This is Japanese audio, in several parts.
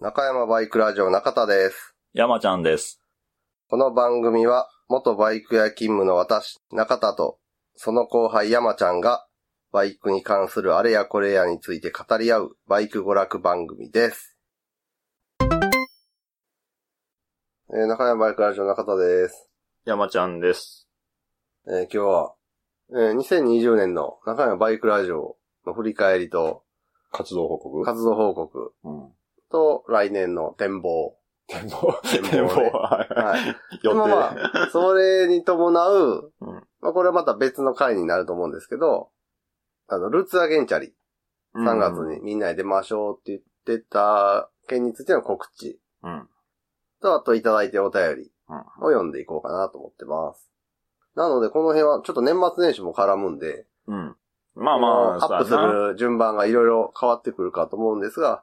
中山バイクラジオ中田です。山ちゃんです。この番組は、元バイク屋勤務の私、中田と、その後輩山ちゃんが、バイクに関するあれやこれやについて語り合う、バイク娯楽番組です。えー中山バイクラジオ中田です。山ちゃんです。えー今日は、えー2020年の中山バイクラジオの振り返りと、活動報告活動報告うん。と、来年の展望。展望。展望ね。ははい。予定。まあ、それに伴う、うんまあこれはまた別の回になると思うんですけど、あの、ルーツアゲンチャリ、3月にみんなで出ましょうって言ってた件についての告知うん。うん。と、あといただいてお便りうん。を読んでいこうかなと思ってます。なので、この辺はちょっと年末年始も絡むんで、うん。まあまあ、アップする順番がいろいろ変わってくるかと思うんですが、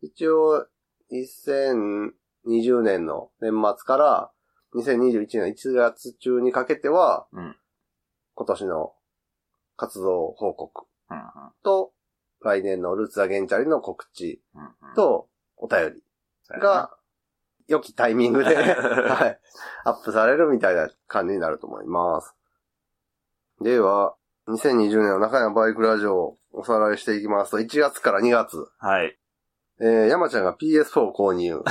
一応、2020年の年末から2021年の1月中にかけては、うん。今年の活動報告うんうん。と、来年のルーツアゲンチャリの告知うんうん。と、お便りが、良きタイミングで、はい、アップされるみたいな感じになると思います。では、2020年の中山バイクラジオをおさらいしていきますと、1月から2月、はい。えー、山ちゃんが PS4 購入。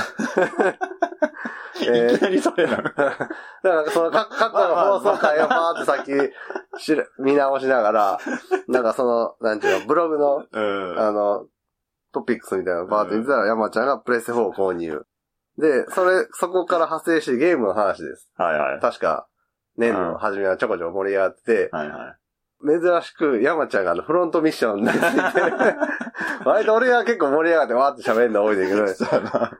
え ーいきなりそれなの？だから、その、か過去の放送回をパーってさっき、見直しながら、なんかその、なんていうの、ブログの、うん。あの、トピックスみたいなのバーって見てたら、山ちゃんがプレステ4を購入。で、それ、そこから派生してゲームの話です。はいはい。確か、年の初めはちょこちょこ盛り上がってて、はいはい。珍しく山ちゃんがあのフロントミッションについて、割と俺が結構盛り上がってわーって喋るの多いんだけど。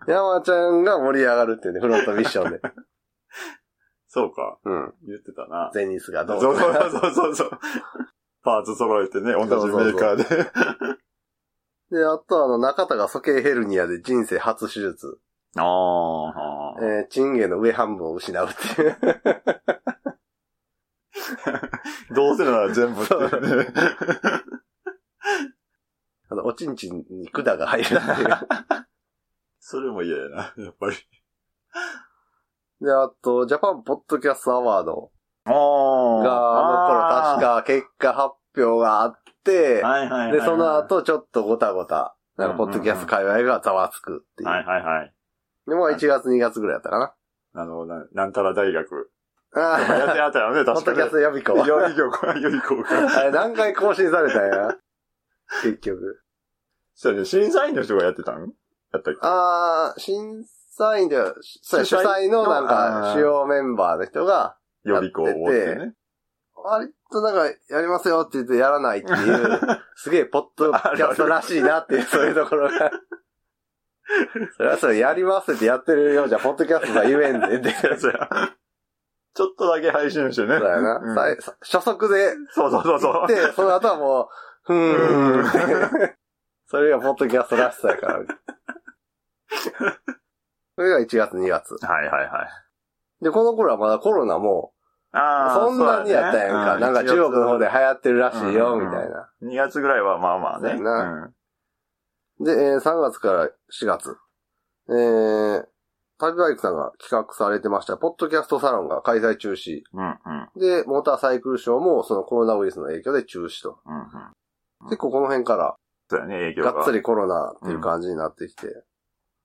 山ちゃんが盛り上がるっていうね、フロントミッションで。そうか。うん。言ってたな。ゼニスがどうそうそうそうそう。パーツ揃えてね、同じメーカーで。で、あとあの、中田が鼠径ヘルニアで人生初手術。ああ。えー、チンゲの上半分を失うっていう。どうせなら全部っていうね。あの、おちんちんに管が入るっていう。それも嫌やな、やっぱり。で、あと、ジャパンポッドキャストアワードあが、あの頃確か結果発表があって、か、はいはいはいはい。で、その後ちょっとごたごた、なんかポッドキャスト界隈がざわつくっていう。はいはいはい。でも1月2月ぐらいやったかな。あの、ななんたら大学。あやってあ、やったよね、ポッ確かに。ドキャスト予備校。予備校か、予備校か。あれ何回更新されたんや？結局。そうやね、審査員の人がやってたん？やったっけ？あー、審査員では、主主催催のなんか主要メンバーの人が、予備校をってね。割となんか、やりますよって言ってやらないっていう、すげえポッドキャストらしいなっていう、そういうところが。それはそれやりますってやってるようじゃ、ポッドキャストが言えんでって。そうやちょっとだけ配信してね。そうやな。うん初速でそうそうそうそう。で、その後はもう、ふーん。それがポッドキャストらしさやから。それが1月2月。はいはいはい。で、この頃はまだコロナも、あそんなにやったやんか。なんか中国の方で流行ってるらしいよ、うんみたいな。2月ぐらいはまあまあね。そうやなで、えー3月から4月。えー、旅バイクさんが企画されてました、ポッドキャストサロンが開催中止。うん。うんうん。で、モーターサイクルショーもそのコロナウイルスの影響で中止と。うんうん。結構この辺からそうやね、影響が。がっつりコロナっていう感じになってきて。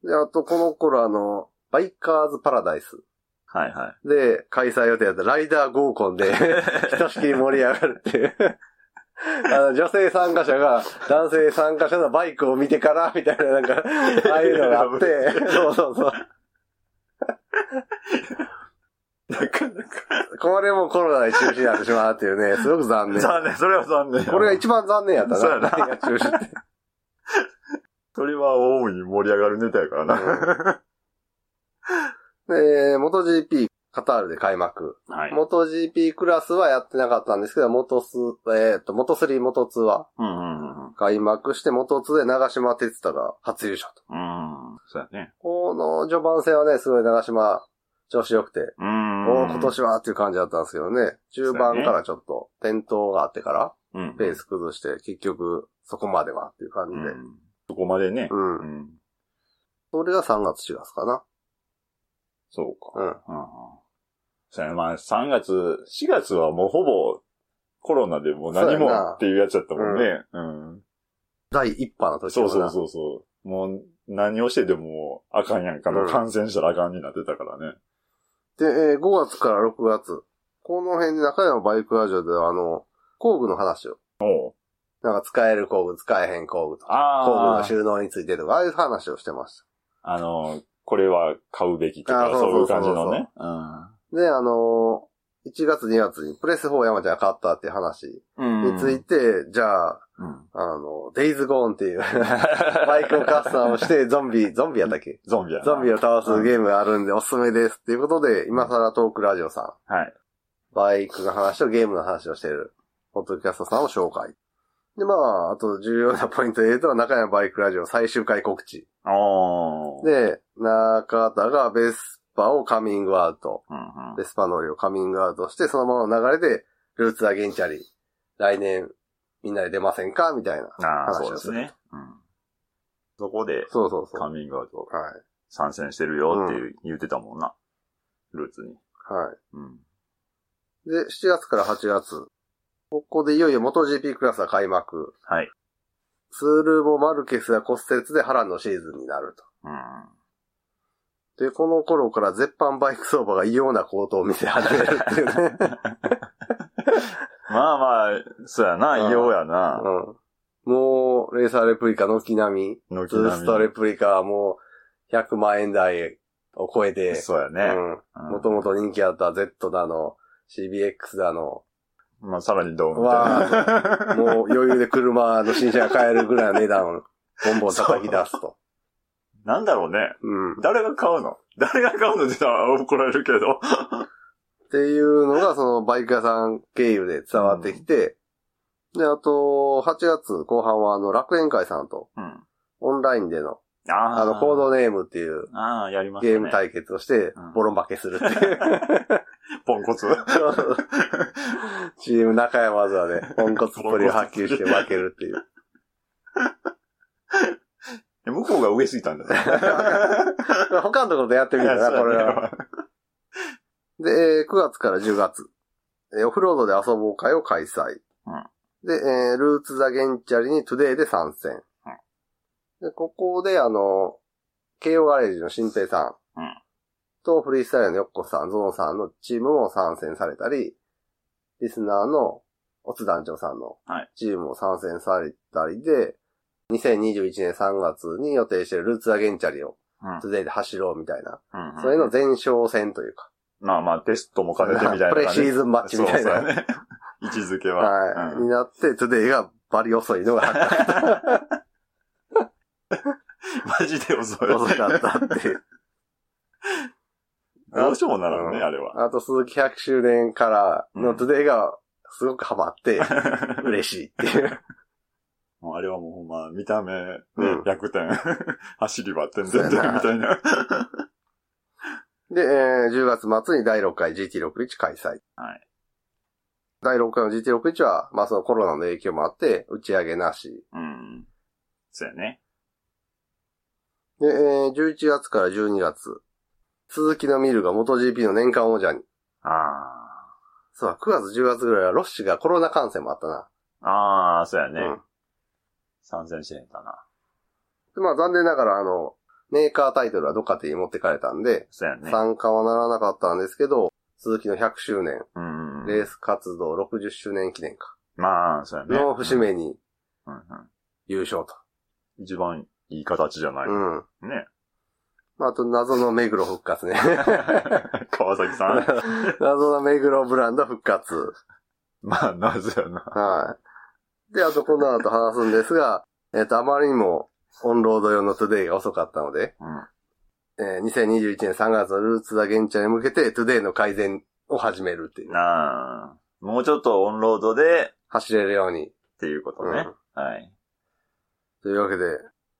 で、あとこの頃あの、バイカーズパラダイスはいはい。で開催予定だったライダー合コンで ひとしきり盛り上がるっていう。あの、女性参加者が男性参加者のバイクを見てから、みたいな、なんか、ああいうのがあって、そうそうそう。なかなか。これもコロナで中止になってしまうっていうね、すごく残念。残念、それは残念。これが一番残念やったな、そうやな何が中止って。それは大いに盛り上がるネタやからな。で、元 GP カタールで開幕。はい。元 GP クラスはやってなかったんですけど、元ス、えっ、と、元3、元2はうんうんうん。開幕して、元2で長島哲太が初優勝と。うん。そうやね。この序盤戦はね、すごい長島調子良くて、うん。今年はっていう感じだったんですけどね、中盤からちょっと転倒があってから、うん。ペース崩して、結局そこまではっていう感じで。うんそこまでね。うん。うん。それが3月4月かな。そうか。うん。うんうん。そうまあ、3月、4月はもうほぼコロナでもう何もっていうやつだったもんね。うん。第一波の時そうそうう。そうそう。もう何をしてでもあかんやんかの、うん感染したらあかんになってたからね。で、えー5月から6月。この辺で中山バイクラジオでは、あの、工具の話を。おうなんか使える工具、使えへん工具とか、あ工具のあ、収納についてとか、ああいう話をしてましあの、これは買うべきとか、あーそういう感じのね。た。で、あのー1月2月にプレス4山ちゃんが買ったっていう話うん。について、じゃあ、うん。あの、デイズゴーンっていう バイクをカスタムしてゾンビ、ゾンビやったっけ？ゾンビやな。ゾンビを倒すゲームがあるんでおすすめですっていうことで、今更トークラジオさん、はい。バイクの話とゲームの話をしている、ポッドキャストさんを紹介。で、まあ、あと重要なポイントで言うと、中山バイクラジオ最終回告知。で、中田がベスパをカミングアウト。うんうん。ベスパ乗りをカミングアウトして、そのままの流れで、ルーツアゲンチャリ、来年みんなで出ませんか？みたいな。ああ、そうですね。うん。そこで、そうそうそう。カミングアウトはい。参戦してるよっていう言ってたもんな。ルーツに。はうん。い。で、7月から8月。ここでいよいよ MotoGP クラスが開幕。はい。ツールボマルケスや骨折で波乱のシーズンになると。うん。で、この頃から絶版バイク相場が異様な高騰を見せ始めるっていうね。まあまあ、そうやな、うん異様やな。うん。もう、レーサーレプリカ軒並み、軒ツーストレプリカはもう100万円台を超えて、そうやね。うん。もともと人気あった Z だの、CBX だの、まあ、さらにどうみたいな。もう余裕で車の新車が買えるぐらいの値段をボンボン叩き出すと。なんだろうね。うん。誰が買うの？誰が買うのって言ったら怒られるけど。っていうのが、そのバイク屋さん経由で伝わってきて、で、あと、8月後半はあの、楽園会さんと、うん。オンラインでの、ああの、コードネームっていうああ、やりましたね。ゲーム対決をしてうん、ボロ負けするっていう。ポンコツ。チーム中山津はね、ポンコツっぷりを発揮して負けるっていう。向こうが上すぎたんだね。他のところでやってみたらな、これは。で、えー9月から10月、えーオフロードで遊ぼう会を開催。うん。で、えールーツ・ザ・ゲンチャリにトゥデイで参戦。で、ここで、あの、慶応ガレージの新平さんうん。とフリースタイルのヨッコさん、ゾノさんのチームも参戦されたり、リスナーのオツ団長さんのはい。チームも参戦されたりで、2021年3月に予定しているルーツ・ザ・ゲンチャリをうん。トゥデイで走ろうみたいな、うんうんそれの前哨戦というか、まあまあ、テストも兼ねてみたいな、ね。プレシーズンマッチみたいな。そうね。位置づけは。はい。うんになって、トゥデイがバリ遅いのが発覚マジで遅い。遅かったって。どうしようもならんね、うんあれは。あと、スズキ100周年からうんのトゥデイがすごくハマって、嬉しいっていう。もうあれはもうほんま、見た目、ねうん逆転。走りは点々点みたいな。で、えー10月末に第6回 GT61 開催。はい。第6回の GT61 は、まあそのコロナの影響もあって、打ち上げなし。うん。そうやね。で、えー11月から12月、鈴木のミルが MotoGP の年間王者に。あそうだ、9月10月ぐらいはロッシがコロナ感染もあったな。あ。ああ、そうやね。うん参戦してへんかな。でまあ残念ながら、あの、メーカータイトルはどっかに持ってかれたんで、そうやね。参加はならなかったんですけど、鈴木の100周年、うん。レース活動60周年記念か、まあ、そうやね。の節目にうんうん優勝と。一番いい形じゃない。うん。ね。まあ、あと謎の目黒復活ね。川崎さん。謎の目黒ブランド復活。まあ、なぜやな。はい。で、あとこの後話すんですが、えっ、と、あまりにもオンロード用のトゥデイが遅かったので、うん。えー2021年3月のルーツ・ザ・ゲンチャリに向けてトゥデイの改善を始めるっていう。なあ。もうちょっとオンロードで走れるように。っていうことね。はい。というわけで、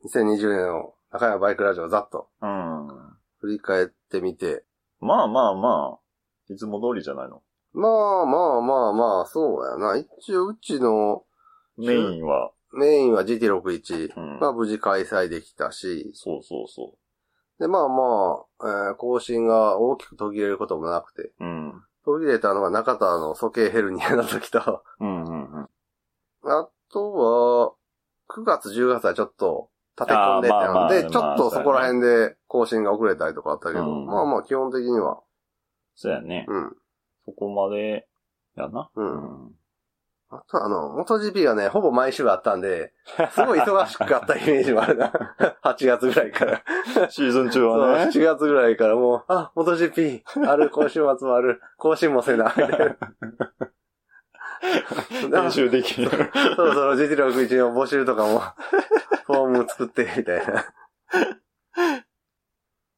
2020年のナカヤマバイクラジオをざっとうん。振り返ってみて、まあまあまあ、いつも通りじゃないの？まあまあまあまあ、そうやな。一応うちのメインは、メインは GT61。うんまあ無事開催できたし、そうそうそで、まあまあ、えー更新が大きく途切れることもなくて、うん。途切れたのが中田の鼠径ヘルニアの時と、うんうんうん。あとは、9月、10月はちょっと立て込んでたので、ちょまあっとそこら辺で更新が遅れたりとかあったけど、うんまあまあ基本的には、そうやね。うん。そこまで、やな。うんあとあの、元 GP がね、ほぼ毎週あったんで、すごい忙しかったイメージもあるな。8月ぐらいから。シーズン中はね。7月ぐらいからもう、あ、元 GP、ある、今週末もある、更新もせな、みたいな。練習できる。そろそろ実力1の募集とかも、フォーム作って、みたいな。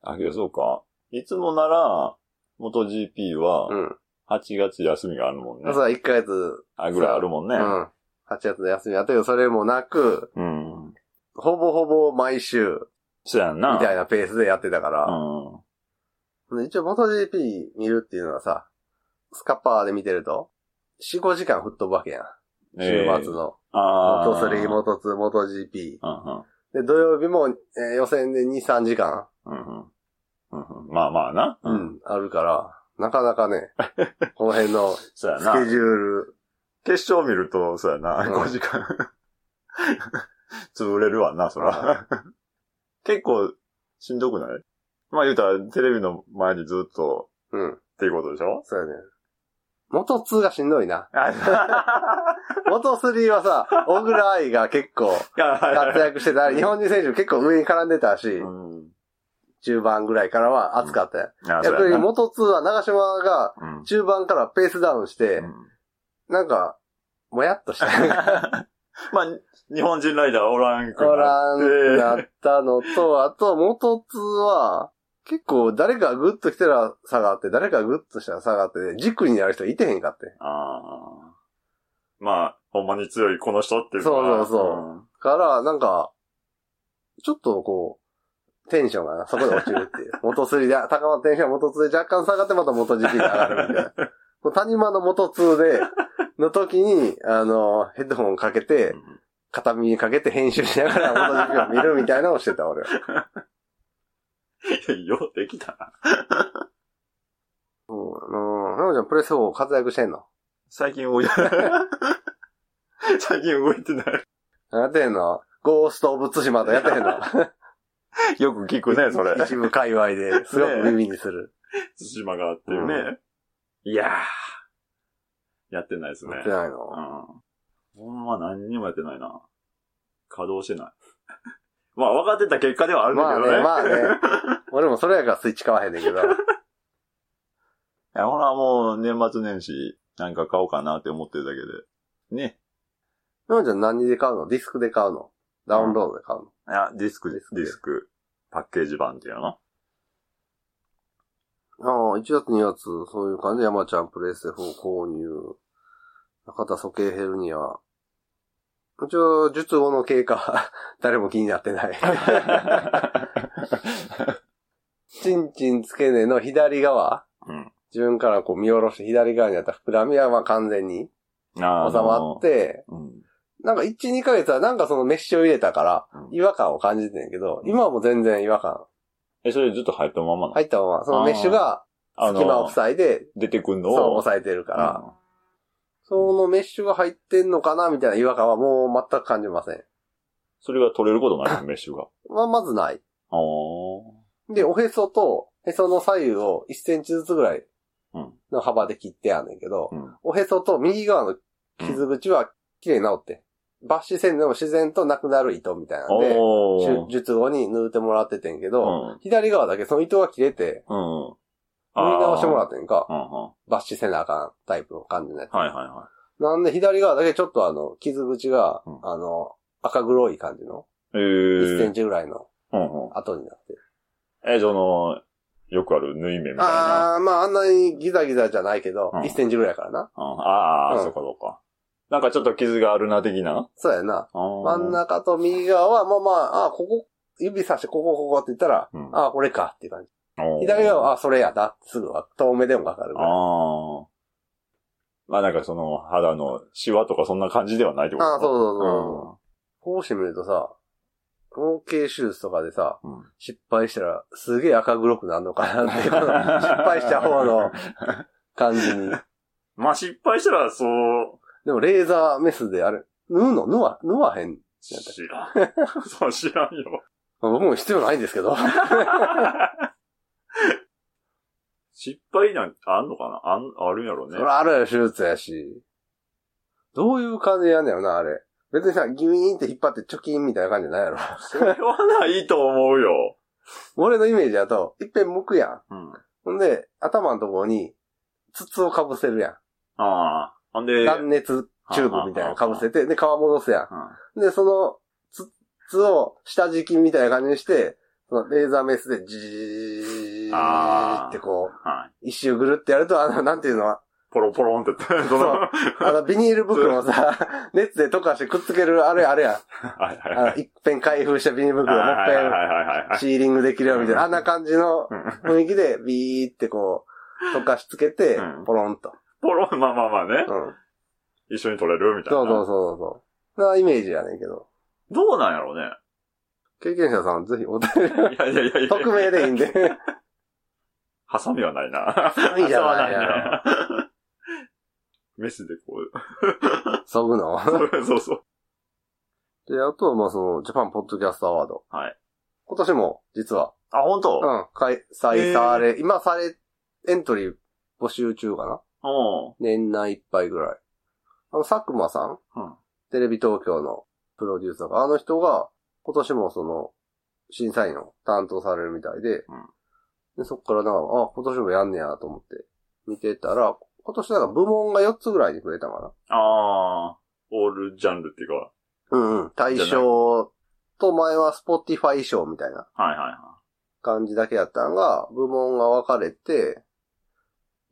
あ、けどそうか。いつもなら、元 GP はう、ん。8月休みがあるもんね。そう、1ヶ月、あ、ぐらいあるもんねう。ん。8月の休みあったけど、それもなく、うん。ほぼほぼ毎週、そうやんな。みたいなペースでやってたかうら、ん。で一応元 GP 見るっていうのはさ、スカッパーで見てると、4、5時間吹っ飛ぶわけやん。週末の。ああ。元3、元2、元 GP。うんうん。で、土曜日も、えー予選で2、3時間、うんうんうんうん。まあまあな。う。ん、あるから、なかなかね、この辺のそうやな。スケジュール、決勝見ると、そうやな。うん5時間。潰れるわな、そら。結構、しんどくない？まあ言うたら、テレビの前にずっと、うん、っていうことでしょ？そうやね。元2がしんどいな。あ元3はさ、小倉愛が結構活躍してた。日本人選手結構上に絡んでたし、うん。中盤ぐらいからは熱かったよ。あそうやな逆に元2は長島がうん中盤からペースダウンして、うんなんか、もやっとした。まあ、日本人ライダーおらんくおらんくなっなったのと、あと元2は、結構誰かがグッと来たら下がって、誰かがグッとしたら下がって、軸になる人いてへんかって。ああ。まあ、ほんまに強いこの人っていうのはそうそうそうから、なんか、ちょっとこう、テンションがな、そこで落ちるっていう。元3で、高まったテンションが元2で若干下がってまた元 GP で上がるみたいな。もう谷間の元2で、の時に、あの、ヘッドホンかけて、うん片耳にかけて編集しながら元 GP を見るみたいなのをしてた、俺は。ようできたな。うん。うん。なおちゃん、プレス4活躍してんの？最近動いてない。最近動いてない。やってんの？ゴースト・オブ・ツシマとやってへんの？よく聞くね、それ。一部界隈ですごく耳にする。対馬がっていうね。いやー。やってないですねやっ。てないのうん。ほんま何にもやってないな。稼働してない。まあ分かってた結果ではあるんだけどね。まあねまあね。俺もそれやからスイッチ買わへんねんけど。いや、ほらもう年末年始なんか買おうかなって思ってるだけで。ね。なおちゃん何で買うの？ディスクで買うの？ダウンロードで買うの、いや、ディスクです。ディスディスク。パッケージ版っていうの？ああ、1月2月、そういう感じで山ちゃんプレステ4購入。中田鼠径ヘルニア。一応、術後の経過、誰も気になってない。チンチン付け根の左側、うん自分からこう見下ろして左側にあった膨らみはまあ完全にあ収まって、うん。なんか1、2ヶ月はなんかそのメッシュを入れたからうん違和感を感じてんけど、今はもう全然違和感え、それずっと入ったままなの？入ったまま、そのメッシュがあ隙間を塞いで、出てくんのそう、を。押さえてるから、うんそのメッシュが入ってんのかなみたいな違和感はもう全く感じません。それが取れることないの？メッシュが。まあ、まずない。で、おへそと、へその左右を1センチずつぐらいうん。の幅で切ってやんねんけど、うん。おへそと右側の傷口は綺麗に治って、抜歯せんでも自然となくなる糸みたいなんで、手術後に縫ってもらっててんけど、うん左側だけその糸が切れて、うん。縫い直してもらっってんか。抜歯せなあかんタイプの感じのやつ。はいはいはなんで左側だけちょっとあの、傷口が、うんあの、赤黒い感じの、い。え1センー。チぐらいのうんうん。跡になってる。え、その、よくある縫い目みたいな。あー、まああんなにギザギザじゃないけど、うん1センチぐらいからな。うんああ、うんそっかそっか。なんかちょっと傷があるな、的な？そうやな。真真ん中と右側は、まあまあ、あここ、指さしてここここって言ったら、うんあこれかっていう感じ。左側は、あそれやなってすぐは、遠目でもわかるぐらい。ああ。まあなんかその肌のシワとかそんな感じではないってこと？ああ、そうそううそう。こうしてみるとさ、包茎手術とかでさ、うん。失敗したらすげえ赤黒くなるのかなって 失敗した方の感じに。まあ失敗したらそう、でもレーザーメスであれ、縫うの？縫わ、縫わへん。知らん。そう、知らんよ。僕も必要ないんですけど。失敗なんてあんのかな？あん、あるんやろねそれ。あるやろ、手術やし。どういう感じでやんだよな、あれ。別にさ、ギュイーンって引っ張ってチョキンみたいな感じじゃないやろ。それはないと思うよ。俺のイメージだと、いっぺん剥くやん。うん。ほんで、頭のところに、筒をかぶせるやああ。ほんん。で、断熱チューブみたいなのかぶせて、で、皮戻すやうんん。で、その、筒を下敷きみたいな感じにして、そのレーザーメスでジーってこう、はい。一周ぐるってやると、あの、なんていうのは、ポロポロンって、その、はあの、ビニール袋をさ、熱で溶かしてくっつける、あれあれやん。いはいあの、はい。一遍開封したビニール袋をもう一はいはいはいはいはい。遍シーリングできるよみたいな、あんな感じのうん雰囲気でビーってこう、溶かしつけてうん、ポロンと。ポロン、まあまあまあねう。ん。一緒に取れるみたいな。そうそうそうそう。なイメージやねんけど。どうなんやろうね。経験者さんぜひお便り、いやいやいやいや。匿名でいいんで。ハサミはないな。いいじゃないハサミはやね。メスでこう。そぐの？そうそう。で、あとはまあその、ジャパンポッドキャストアワード。はい。今年も、実は、あ、本当？うん、開催され、今され、エントリー募集中かな？年内いっぱいぐらい。あの、佐久間さん？うん。テレビ東京のプロデューサーが、あの人が今年もその、審査員を担当されるみたいで、うんでそっからなんか、あ、今年もやんねやと思って見てたら、今年なんか部門が4つぐらいに増えたかああ、オールジャンルっていうか、な。うんうん。大賞と前は Spotify 賞みたいなはいはいは感じだけやったのが、部門が分かれて、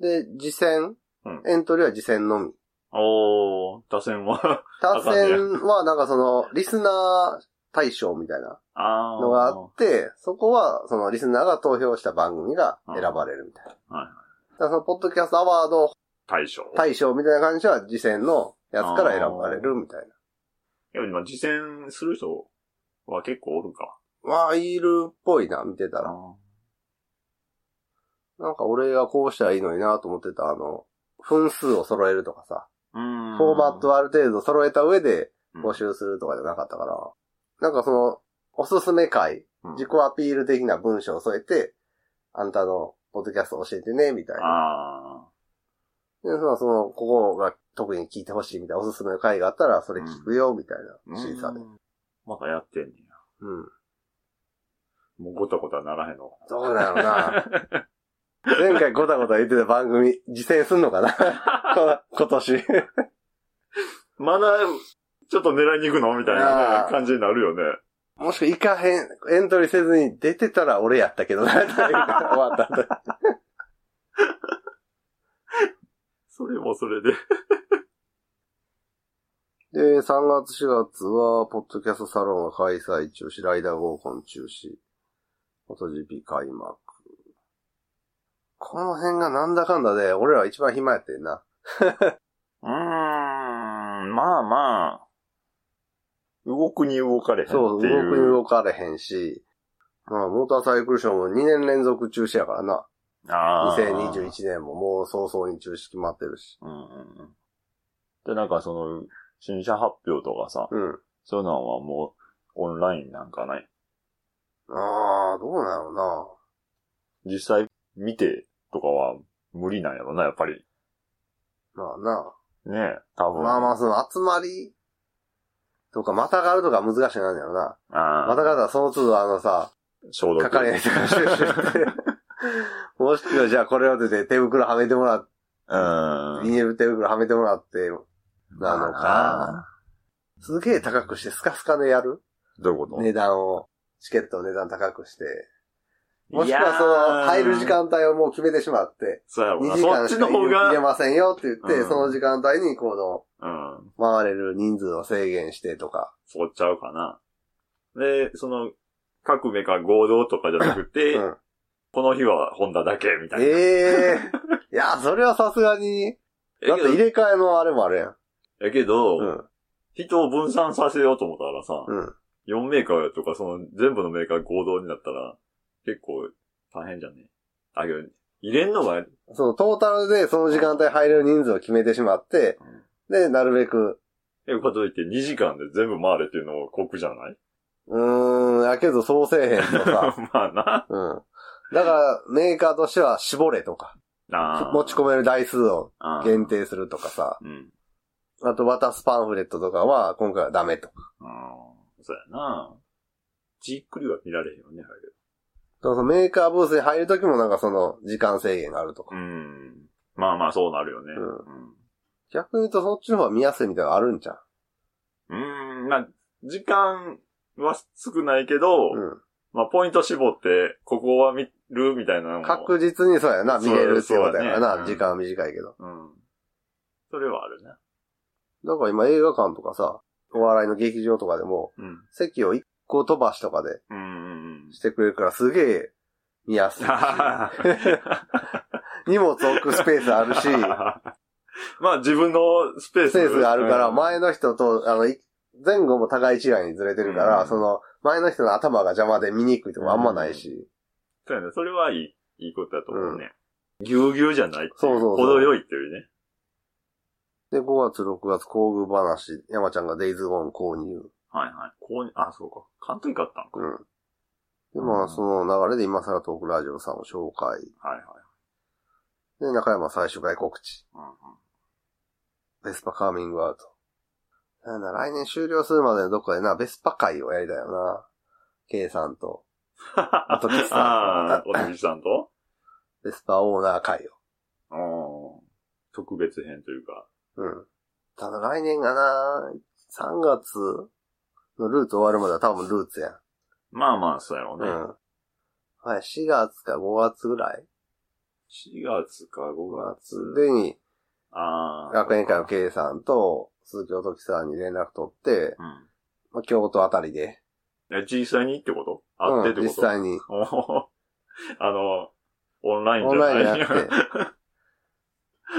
で、次戦、うんエントリーは次戦のみ。い。おー、打線は、他戦はなんかその、リスナー大賞みたいなあー。のがあって、そこはそのリスナーが投票した番組が選ばれるみたいな。はい。だからそのポッドキャストアワード大賞。大賞みたいな感じは次戦のやつから選ばれるみたいいや、今、実践する人は結構おるか。な。まあ、いるっぽいな、見てたら。あなんか俺がこうしたらいいのになと思ってた、あの、分数を揃えるとかさ。フォーマットをある程度揃えた上でうん募集するとかじゃなかったから、なんかその、おすすめ会、うん自己アピール的な文章を添えて、あんたのポッドキャスト教えてね、みたいな。あで、その、その、ここが特に聞いてほしいみたいなおすすめの回があったら、それ聞くよ、みたいー。な審査で。うんまだやってんねや。うん。もうごたごたならへんの。どうだろうな。前回ごたごた言ってた番組、実践すんのかな？こ今年。まだ、ちょっと狙いに行くの？みたいな感じになるよね。もしくは行かへん、エントリーせずに出てたら俺やったけどな、終わった後。それもそれで。で、3月4月は、ポッドキャストサロンが開催中止、ライダー合コン中止、フォト GP 開幕。この辺がなんだかんだで、俺らは一番暇やってんな。うーん、まあまあ、動くに動かれへんっていう。そう、動くに動かれへんし、まあ、モーターサイクルショーも2年連続中止やからな。あー2021年ももう早々に中止決まってるし。うんうんうん。で、なんかその、新車発表とかさ、うん。そういうのはもう、オンラインなんかない？ああ、どうなのな。実際見てとかは無理なんやろな、やっぱり。まあな。ねえ、多分。まあまあ、その集まりとか、またがるとか難しいなんだよな。あまたがったらその都度あのさ、消毒。係の人がシュッシュって。もしくはじゃあこれを出て手袋はめてもらって、うん。ビニール手袋はめてもらって、なのまあか。すげえ高くしてスカスカでやる？どういうこと、値段を、チケットの値段高くして。もしくはその、入る時間帯をもう決めてしまって、2そうやろな。時間そっちの方しか入れが、ませんよって言って、うんその時間帯にこうん。の、回れる人数を制限してとか。そうちゃうかな。で、その、各メーカー合同とかじゃなくて、うん。この日はホンダだけ、みたいな。ええいや、それはさすがに、だって入れ替えのあれもあるやん。やけど、うん。人を分散させようと思ったらさ、うん。4メーカーとか、その全部のメーカー合同になったら、結構大変じゃね？あ、けど、入れんのが、そのトータルでその時間帯入れる人数を決めてしまって、で、なるべく、え、こと言って2時間で全部回れっていうのも酷じゃない？うーん、やけどそうせえへんとか、まあな。うん。だから、メーカーとしては絞れとか、持ち込める台数をあー限定するとかさ、うん。あと渡すパンフレットとかは今回はダメとか。うん。そうやな。じっくりは見られへんよね、あれ。だからそのメーカーブースに入るときもなんかその時間制限があるとか。うん。まあまあ、そうなるよね。うん逆に言うとそっちの方が見やすいみたいなのあるんじゃん。う？ん。うん。まあ、時間は少ないけど、うん。まあ、ポイント絞って、ここは見るみたいなのも。確実にそうやな、見れるってことやからな、ねうん時間は短いけど。うん。それはあるね。だから今映画館とかさ、お笑いの劇場とかでも、うん。席を一個飛ばしとかで。してくれるからすげえ見やすいし。荷物置くスペースあるし、まあ自分のスペース。スペースがあるから、うん前の人と、あの、い前後も互い違いにずれてるから、うんその、前の人の頭が邪魔で見にくいとこあんまないし。そうやね。それはいい、いいことだと思うね。ぎゅうぎゅうじゃないそうそう程よいっていうね。で、5月、6月、工具話、山ちゃんがデイズゴーン購入。はいはい。こうに、あ、そうか。関東買ったんか。うん。で、まあ、その流れで今更トークラジオさんを紹介。はいはい。で、中山最終回告知。うんうんベスパカーミングアウト。なんだ、来年終了するまでのどっかでな、ベスパ会をやりたいよな。K さんと、音吉さんああ、おときさんと？ベスパオーナー会うん特別編というか。を。うん。ただ来年がな、3月のルーツ終わるまでは多分ルーツやん。まあまあ、そうやろうね。うん。はい、4月か5月ぐらい？4月か5 ?5 月。月でに、ああ。学園会の K さんと、鈴木音樹さんに連絡取って、うん。まあ、京都あたりで、え、実際にってこと？会ってってうん、こと実際に、あの、オンラインオンじゃない？ラインじゃなく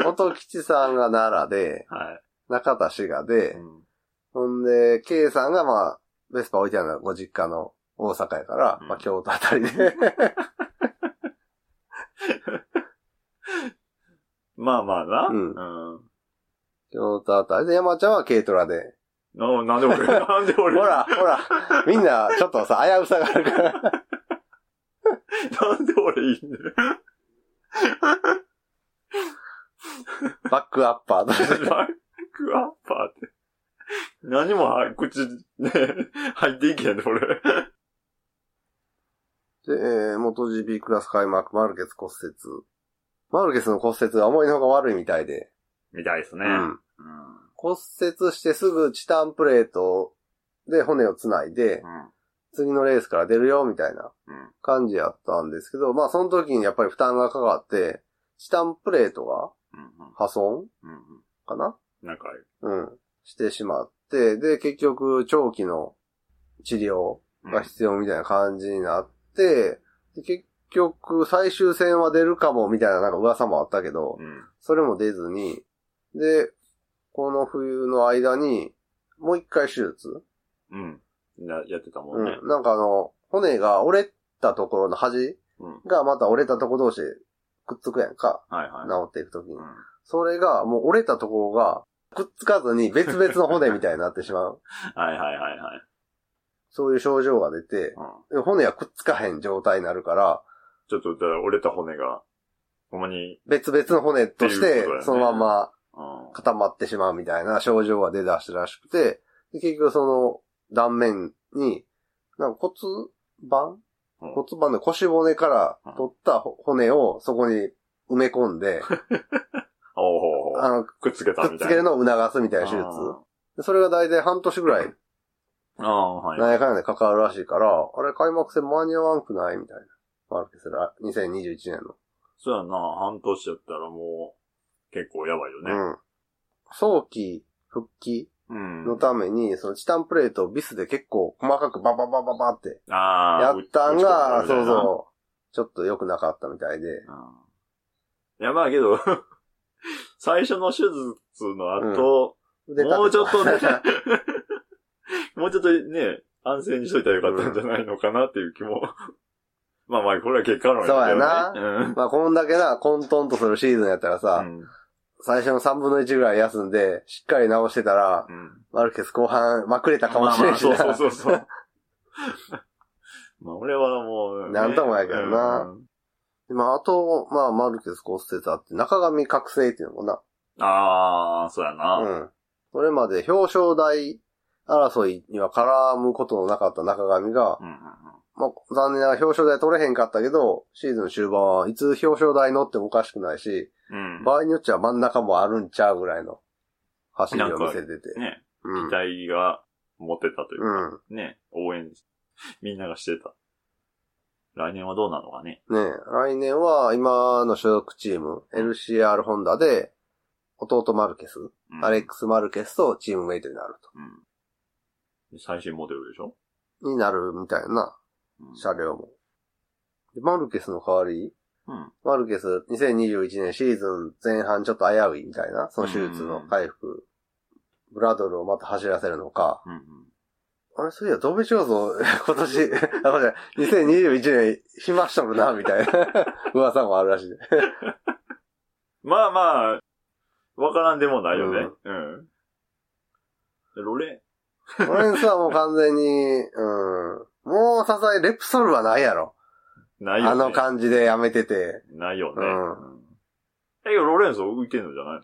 て、音吉さんが奈良で、はい。中田滋賀で、うんほんで、K さんがまあ、ベスパ置いてあるのはご実家の大阪やから、うんまあ京都あたりで、まあまあな。うんうん。京都あたりで、山ちゃんは軽トラで。な、なんで俺、なんでほ俺、ら、ほら、みんなちょっとさ、危うさがあるから。なんで俺いいんだよ。バックアッパーとバッ。クアッパーって。何もは口、ね、入っていけんの、俺。で、えー、元 GP クラス開幕、マルケス骨折。マルケスの骨折が思いのほか悪いみたいで、みたいですね。うんうん。骨折してすぐチタンプレートで骨をつないで、うん。次のレースから出るよ、みたいなうん。感じやったんですけど、まあその時にやっぱり負担がかかって、チタンプレートがうん。破損うん。かな？なんか、うん。してしまって、で、結局長期の治療が必要みたいな感じになって、で結局最終戦は出るかもみたいななんか噂もあったけど、うん。それも出ずに、で、この冬の間に、もう一回手術うん。なやってたもうんね。ん。なんかあの、骨が折れたところの端うん。がまた折れたところ同士でくっつくやんか。はいはい。治っていくときにう。ん。それがもう折れたところがくっつかずに別々の骨みたいになってしまう。はいはいはいはい。そういう症状が出て、うん。骨はくっつかへん状態になるから、ちょっと、折れた骨が、ほんまに、別々の骨としってそのままうん。固まってしまうみたいな症状が出だしたらしくて、で結局その断面に、なんか骨盤？うん骨盤の腰骨から取った骨をそこに埋め込んで、あの、くっつけたみたいな。くっつけるのを促すみたいな手術。でそれが大体半年ぐらい、ああ、はい。なんやかんやでかかるらしいから、あれ開幕戦間に合わんくないみたいな。マルケスラ、2021年の。そうやな、半年やったらもう、結構やばいよね。うん。早期復帰うん。のために、そのチタンプレートをビスで結構細かくバババババってああ。やったんが、そうう。う。そう、ちょっと良くなかったみたいで。うんいや、まあけど、最初の手術の後、腕立てもうちょっとね、もうちょっとね、安静にしといたらよかったんじゃないのかなっていう気も。まあまあ、これは結果論そうやなうん。まあ、こんだけな、混沌とするシーズンやったらさ、うん。最初の3分の1ぐらい休んで、しっかり直してたら、うん。マルケス後半まくれたかもしれんしな。まあまあそうそうそうそう。まあ俺はもう、ね、なんともやけどなうんまあ、あと、まあ、マルケス骨折あって、中上覚醒っていうのもな。ああ、そうやな。うん。それまで表彰台争いには絡むことのなかった中上が、うんうんまあ、残念ながら表彰台取れへんかったけど、シーズン終盤はいつ表彰台乗ってもおかしくないし、うん。うん。場合によっちゃ真ん中もあるんちゃうぐらいの走りを見せてて。ね、うん。期待が持ってたというか、うん。ね、応援、みんながしてた。来年はどうなのかね。ねえ来年は今の所属チーム、LCR ホンダで、弟マルケス、うんアレックス・マルケスとチームメイトになるうん。最新モデルでしょ？と。になるみたいな、うん。車両も。でマルケスの代わり、うん。マルケス2021年シーズン前半ちょっと危ういみたいな、その手術の回復、ブラドルをまた走らせるのか、うんうん。あれ、そういや、ドベチョーゾ、今年、あ、ごめんなさい、2021年暇しとるな、みたいな噂もあるらしい。まあまあ、わからんでもないよね。うん。ロレロレンスはもう完全に、うん。もうさすがにレプソルはないやろ。ないよね。あの感じでやめてて。ないよね。うんうん。え、ロレンソ浮いてんのじゃない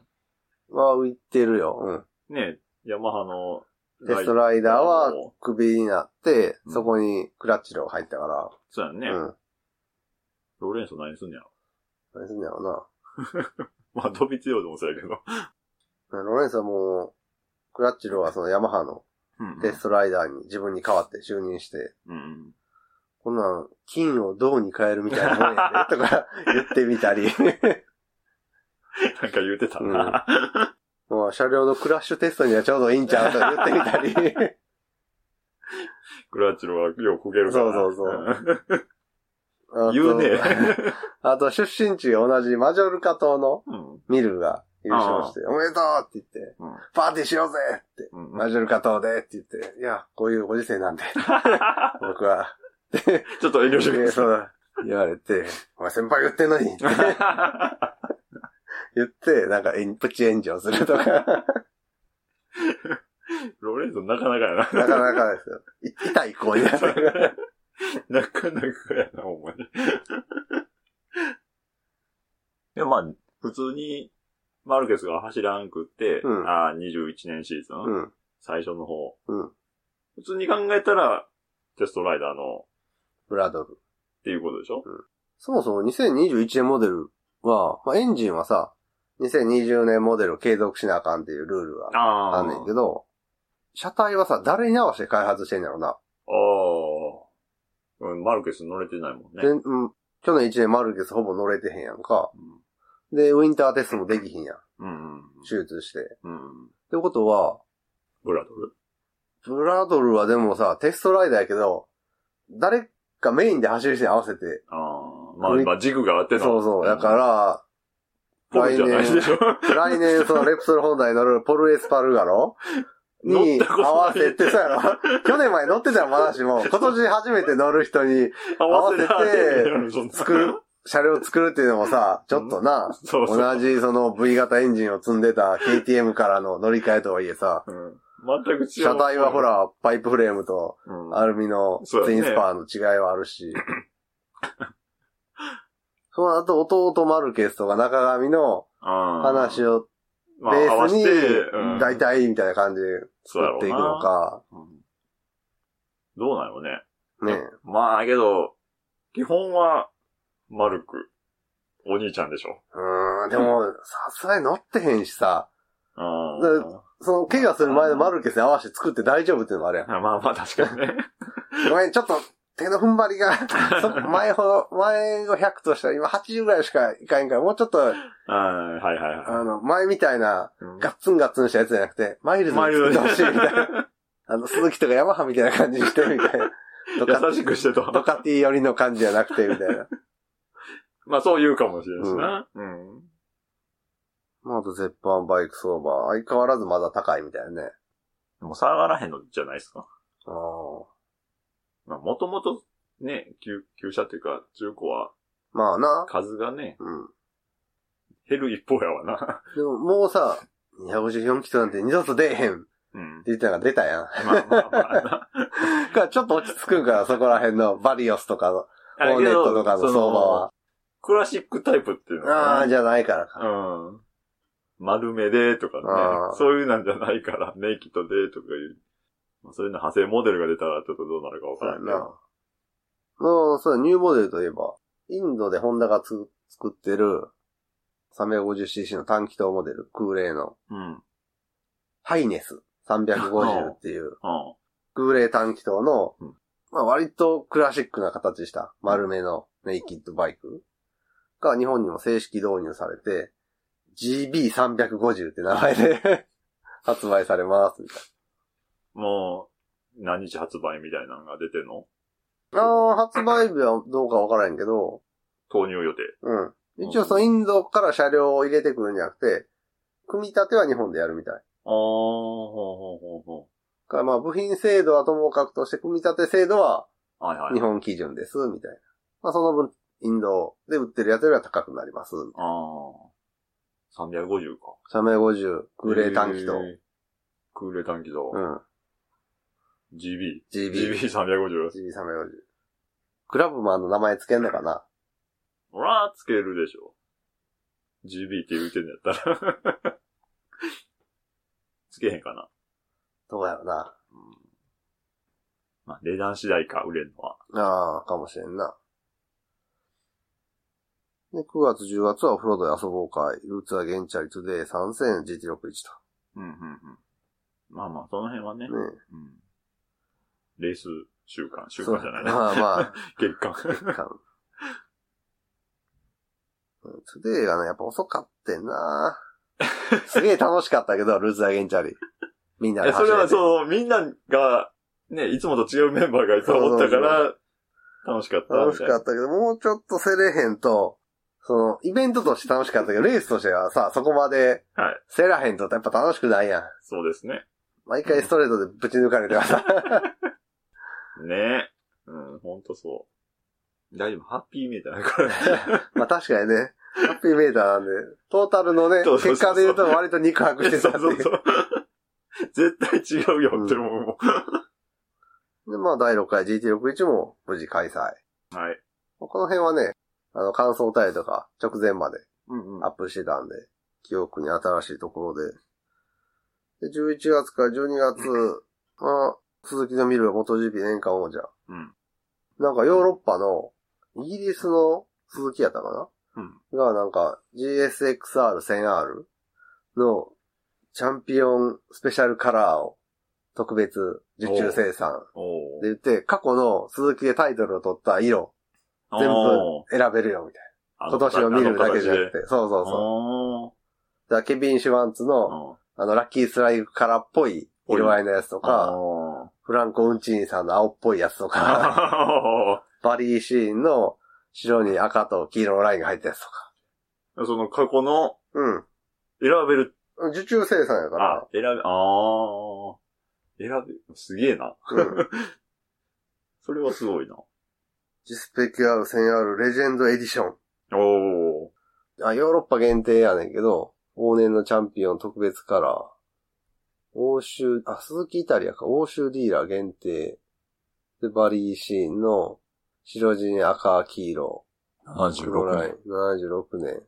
は浮いてるよ。うん。のねヤマハの。テストライダーはもクビになってう、んそこにクラッチロー入ったかそうやんね。ら。うん。ロレンソ何すんねやろ。何すんだろう まあ、飛び強いでもそうやけど。な。ロレンスはもう、クラッチローはそのヤマハのうんテストライダーに自分に代わって就任して、うん。こんなん、金を銅に変えるみたいなもんやで、とか言ってみたり。なんか言うてたな。もう車両のクラッシュテストにはちょうどいいんちゃうとか言ってみたり。クラッチロはよく焦げるから。そうそうあと 言うね。あと、出身地が同じマジョルカ島のうん。ミルが優勝して、おめでとうって言って、うんパーティーしようぜって、うん。マジョルカ島でって言って、いや、こういうご時世なんで、僕は、ちょっと遠慮してくえーださい。言われて、お前先輩言ってんのに 言って、なんかエンプチ炎上するとか、ロレンソなかなかやな。なかなかですよ。い痛い子になってる。なかなかやな、ほんまに。でもまあ、普通に、マルケスが走らんくって、うんああ、21年シーズン、うん。最初の方。うん。普通に考えたら、テストライダーの、ブラドル。っていうことでしょ？そもそも2021年モデルは、まあ、エンジンはさ、2020年モデルを継続しなあかんっていうルールがああんねんけど、車体はさ、誰に合わせて開発してんやろな。ああ。うん、マルケス乗れてないもんね。でうん、去年1年マルケスほぼ乗れてへんやんか。で、ウィンターテストもできひんやん。うん。うん。手術して。っうん。てことは、ブラドル？ブラドルはでもさ、テストライダーやけど、誰かメインで走る人に合わせて、ああ。まあ、まあ、軸があってのそうそう。だか、ポルじゃないでしょら、来年そのレプソル本題に乗るポルエスパルガロ？に合わせて、そうやろ去年まで乗ってたらまだしも、今年初めて乗る人に合わせてて作る、車両作るっていうのもさ、ちょっとな、そうそう。同じその V 型エンジンを積んでた KTM からの乗り換えとはいえさ、うん。全く違う。車体はほ、ら、パイプフレームとうん、アルミのツインスパーの違いはあるし。その後、弟マルケスとか中上の話を、ベースに大体みたいな感じで作っていくのか。うんどうなのね。ねまあ、けど、基本は、マルク、お兄ちゃんでしょ。うーん、でも、さすがに乗ってへんしさ、うん。でその、怪我する前のマルケスに合わせて作って大丈夫っていうのもあるやん。まあまあ、確かにね。ごめん、ちょっと、手の踏ん張りが、そ前ほど、前が100としたら今80ぐらいしかいかへんから、もうちょっと、はいはいはいはあの、前みたいな、ガッツンガッツンしたやつじゃなくて、マイルズに作ってほしいみたいな。あの、鈴木とかヤマハみたいな感じにして、みたいな。優しくしてと。ドカティ寄りの感じじゃなくて、みたいな。まあそう言うかもしれんしな。うん。まあ、あと、絶版バイク相場、相変わらずまだ高いみたいなね。でも下がらへんのじゃないですか。ああ。まあ、もともとね、旧、旧車っていうか、中古はまあな。数がね、うん。減る一方やわな。でももうさ、254キロなんて二度と出えへんってうん。言ってたのが出たやん。まあまあまあな。からちょっと落ち着くんから、そこら辺のバリオスとかの、あホーネットとかの相場は。。クラシックタイプっていうのああ、じゃゃないからか。うん。丸めでとかあーね。そういうなんじゃないから、ネイキッドでとかいう。まあそういうの派生モデルが出たらちょっとどうなるかわからんけど。そうやな。もう、そう、ニューモデルといえば、インドでホンダがつ作ってる 350cc の短気筒モデル、空冷の、うん。うん。ハイネス350っていうあ空冷短気筒の、うんまあ割とクラシックな形した丸めのネイキッドバイクが日本にも正式導入されて、GB350 って名前で 発売されますみたいもう、何日発売みたいなのが出てんの？な。ああ、発売日はどうかわからんけど、投入予定。うん。一応そのインドから車両を入れてくるんじゃなくて、組み立ては日本でやるみたい。ああ、ほうほうほうほからまあ部品精度はともかくとして組み立て精度はう。はいはい。日本基準です、みたいな。まあその分、インドで売ってるやつよりは高くなります。ああ。350か。350、空冷短気筒。へー。空冷短気筒。うん。GB。GB。GB350。GB350。クラブマンの名前つけんのかな？ほら、つけるでしょ。GB って言うてんのやったら。つけへんかな。どうやろな。まあ、値段次第か、売れんのは。ああ、かもしれんな。で、9月、10月はオフロードで遊ぼう会、ルーツはゲンチャリトゥデイ参戦 GT61 うん、うん、うん。まあまあ、その辺はね。と。ねうん。レース週間、週間じゃないな。まあまあ、月間。かトゥデイがね、やっぱ遅かってんな すげえ楽しかったけど、ルーツ・ザ・ゲンチャリ。みんなでえ、それはう。そう、みんなが、ね、いつもと違うメンバーがいつもおったから、楽しかった。楽しかた。ったけど、もうちょっとせれへんと、その、イベントとして楽しかったけど、レースとしてはさ、そこまで、はい。せらへんとやっぱ楽しくないやん。そうですね。毎回ストレートでぶち抜かれてはさ。ねうん、ほんとそう。大丈夫、ハッピーメーターだから。まあ確かにね、ハッピーメーターなんで、トータルのね、そうそうそう結果で言うと割と肉薄してそたっていう。うそうそう。絶対違うよって思う。で、まあ第6回 GT61 も無事開催。はい。この辺はね、あの、感想タイとか直前までうんうん。アップしてたんで、記憶に新しいところで。で、11月から12月は、鈴木のミル MotoGP 年間王者。うん。なんかヨーロッパの、イギリスの鈴木やったかな？うん。が、なんか GSXR1000R のチャンピオンスペシャルカラーを特別受注生産おで言って、過去の鈴木でタイトルを取った色全部選べるよみたいな。今年を見るだけじゃなくて。そうそうそう。そだケビン・シュワンツの、あの、ラッキースライクカラーっぽい色合いのやつとか、フランコ・ウンチーンさんの青っぽいやつとか、あ バリー・シーンの白に赤と黄色のラインが入ったやつとか。ーその過去のうん。選べる。受注生産やからあ、、選べ、ああ。選べ、すげえな。うん。それはすごいな。ジスペキュアル 1000R レジェンドエディション。おー。あ、ヨーロッパ限定やねんけど、往年のチャンピオン特別カラー。欧州、あ、鈴木イタリアか、欧州ディーラー限定。で、バリーシーンの白地に赤、黄色。黒ライン。76年。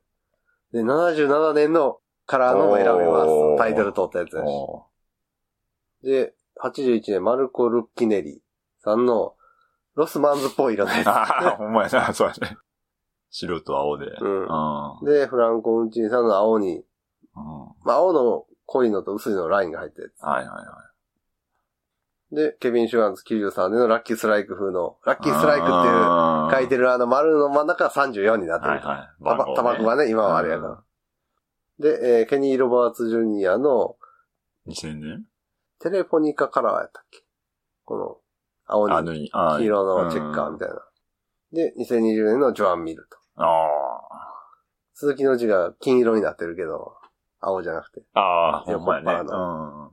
で、77年のカラーのも選べます。タイトル取ったやつやし。おで、81年、マルコ・ルッキネリさんのロスマンズっぽい色のやーああ、ほんまやな、そうやね。白と青で。つ。うん。うん。で、フランコ・ウンチーニさんの青に、うんまあ、青の濃いのと薄いのラインが入ったやつ。はいはいはで、ケビン・シュワンツ93年のラッキーストライク風の、ラッい。キーストライクっていう書いてる。るあの丸の真ん中が34になってる。はいはい。タバタバコがね、今はあれやから。で、えーケニー・ロバーツ・ジュニアのうん。2000年？テレフォニカカラーやったっけ？この、青あ、に黄色のチェッカーみたいな。で、2020年のジョアン・ミルと。ああ。鈴木の字が金色になってるけど、青じゃなくて。ああ、ほんまやね。うん。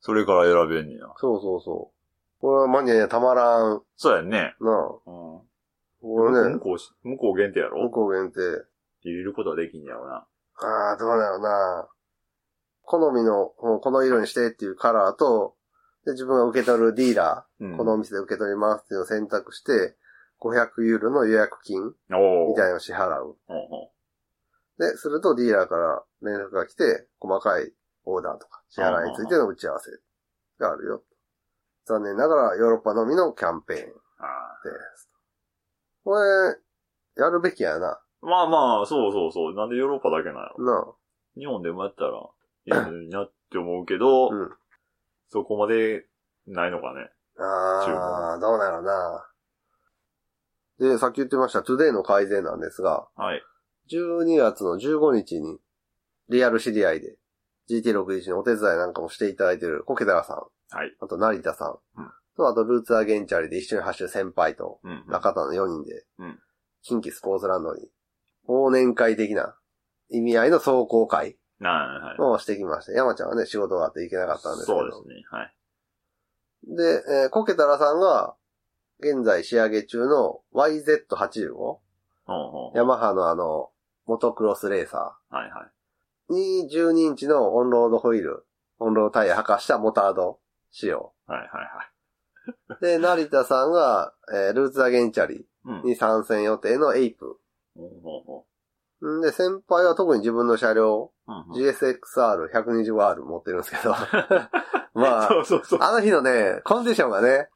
それから選べんねや。そうそうそう。これはマニアにはたまらんそうやんね。なあ。うん。これね向、こうし、向こう限定や向ろこう限定。入れることはできんやろな。ああ、どうなのな。好みの、うんこの色にしてっていうカラーと、で、自分が受け取るディーラうんー、このお店で受け取りますっていうのを選択して、500ユーロの予約金みたいなのを支払う。で、するとディーラーから連絡が来て、細かいオーダーとか支払いについての打ち合わせがあるよ。残念ながらヨーロッパのみのキャンペーンです。これ、やるべきやな。ーまあまあ、そうそうそう。なんでヨーロッパだけなんやろ。な日本でもやったら、いいのになって思うけど、うんそこまでないのかね。ああー、どうなのな。で、さっき言ってました、トゥデイの改善なんですが、はい。12月の15日に、リアル知り合いで、GT61 のお手伝いなんかもしていただいてるコケダラさん、はい。あと成田さん、うんと、あとルーツアゲンチャリで一緒に走る先輩と、うん。中田の4人で、うん近畿スポーツランドに、忘年会的な意味合いの走行会なあ、はい。をしてきました。山ちゃんはね、仕事があって行けなかったんですけど。そうですね。はい。で、えーコケタラさんが、現在仕上げ中の YZ85、ほうほう。ヤマハのあの、モトクロスレーサはいはい。ーに12インチのオンロードホイール、オンロードタイヤ履かしたモタード仕様。はいはいはい。で、成田さんが、えールーツアゲンチャリうん。に参戦予定のエイプ。ほうんで、先輩は特に自分の車両、う。うんうん GSXR120R 持ってるんですけど、まあ、そうそうそう。あの日のね、コンディションがね、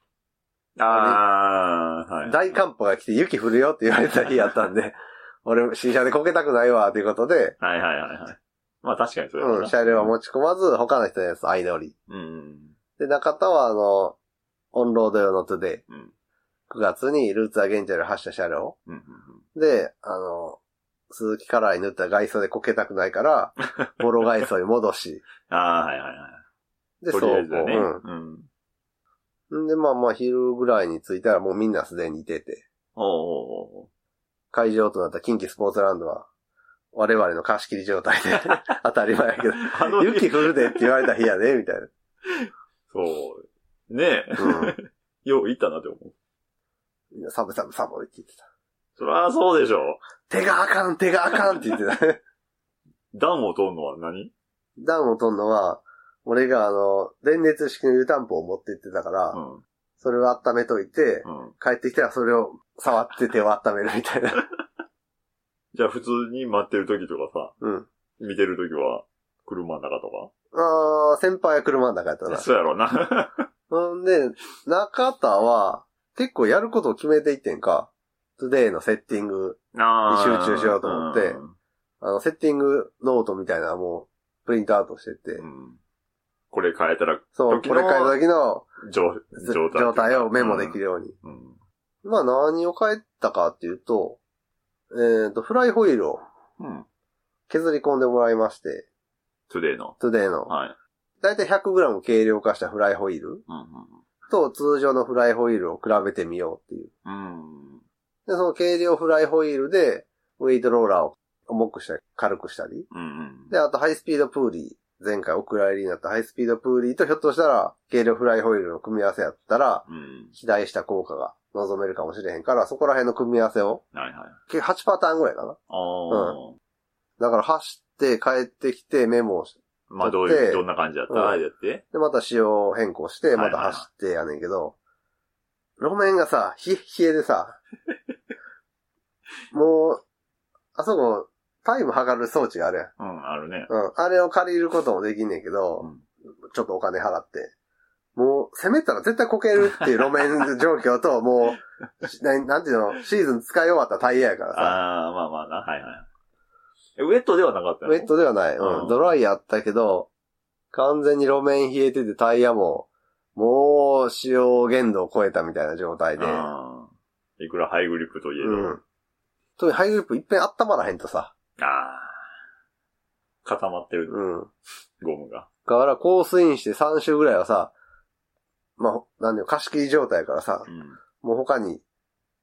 ああ、はい。大寒波が来て雪降るよって言われた日やったんで、俺、新車でこけたくないわ、ということで、はいはいはいはい。まあ確かにそうやうん、車両は持ち込まず、他の人のやつ相乗り。うん。で、中田はあの、オンロード用のトゥデイ、うん。9月にルーツアゲンチャル発した車両。うん。うんで、あの、鈴木カラーに塗った外装でこけたくないから、ボロ外装に戻し、ああ、はいはいはい。で、とりあえずだね。ううん。ん。んで、まあまあ、昼ぐらいに着いたらもうみんなすでにいてて、おうおうおう会場となった近畿スポーツランドは、我々の貸し切り状態で、当たり前やけど、雪降るでって言われた日やで、みたいな。そう。ねえ。うん。よう言ったなって思う。みんな寒い寒い寒いって言ってた。そりゃそうでしょ。手があかん、手があかんって言ってた。暖を取るのは何？暖を取るのは、俺があの、電熱式の湯たんぽを持って行ってたから、うん。それを温めといて、うん。帰ってきたらそれを触って手を温めるみたいな。じゃあ普通に待ってる時とかさ、うん。見てる時は、車の中とあー、先輩は車の中やったか。な。そうやろな。ほんで、中田は、結構やることを決めていってんか。トゥデイのセッティング、あー集中しようと思ってあの、セッティングノートみたいなのもう、プリントアウトしてて、うん。これ変えたら、そう、時のこれ変えた時の状態。状態をメモできるように。うん。まあ何を変えたかっていうと、えっ、と、フライホイールをうん。削り込んでもらいまして、トゥデイの。トゥデイの、はい。だいたい 100g 軽量化したフライホイールうんと通常のフライホイールを比べてみようっていう。うん。うん。で、その軽量フライホイールで、ウェイトローラーを重くしたり、軽くしたり。うんうん。で、あとハイスピードプーリー。前回お蔵入りになったハイスピードプーリーとひょっとしたら軽量フライホイールの組み合わせやったら、うん。肥大した効果が望めるかもしれへんから、そこら辺の組み合わせを、はいはい。計8パターンぐらいかな。ああ。だから走って帰ってきてメモをして、まあどういう、どんな感じだった？うんら、やって？で、また仕様変更して、また走ってやねんけど、路面がさ、冷え冷えでさ、もう、あそこ、タイム測る装置があるやん。うん、あるね。うん。あれを借りることもできんねんけど、うんちょっとお金払って。もう、攻めたら絶対こけるっていう路面状況と、もう、し ななんていうの、シーズン使い終わったタイヤやからさ、ああ、まあまあな、はいはい。えウェットではなかったウェットではない。うんうん。ドライやったけど、完全に路面冷えててタイヤも、もう使用限度を超えたみたいな状態で。あーいくらハイグリップといえど。うん。特にハイグリップいっぺん温まらへんとさ。ああ。固まってる、うん。ゴムが。だから、コースインして3周ぐらいはさ、まあ、なんだよ、貸し切り状態やからさ、うん。もう他に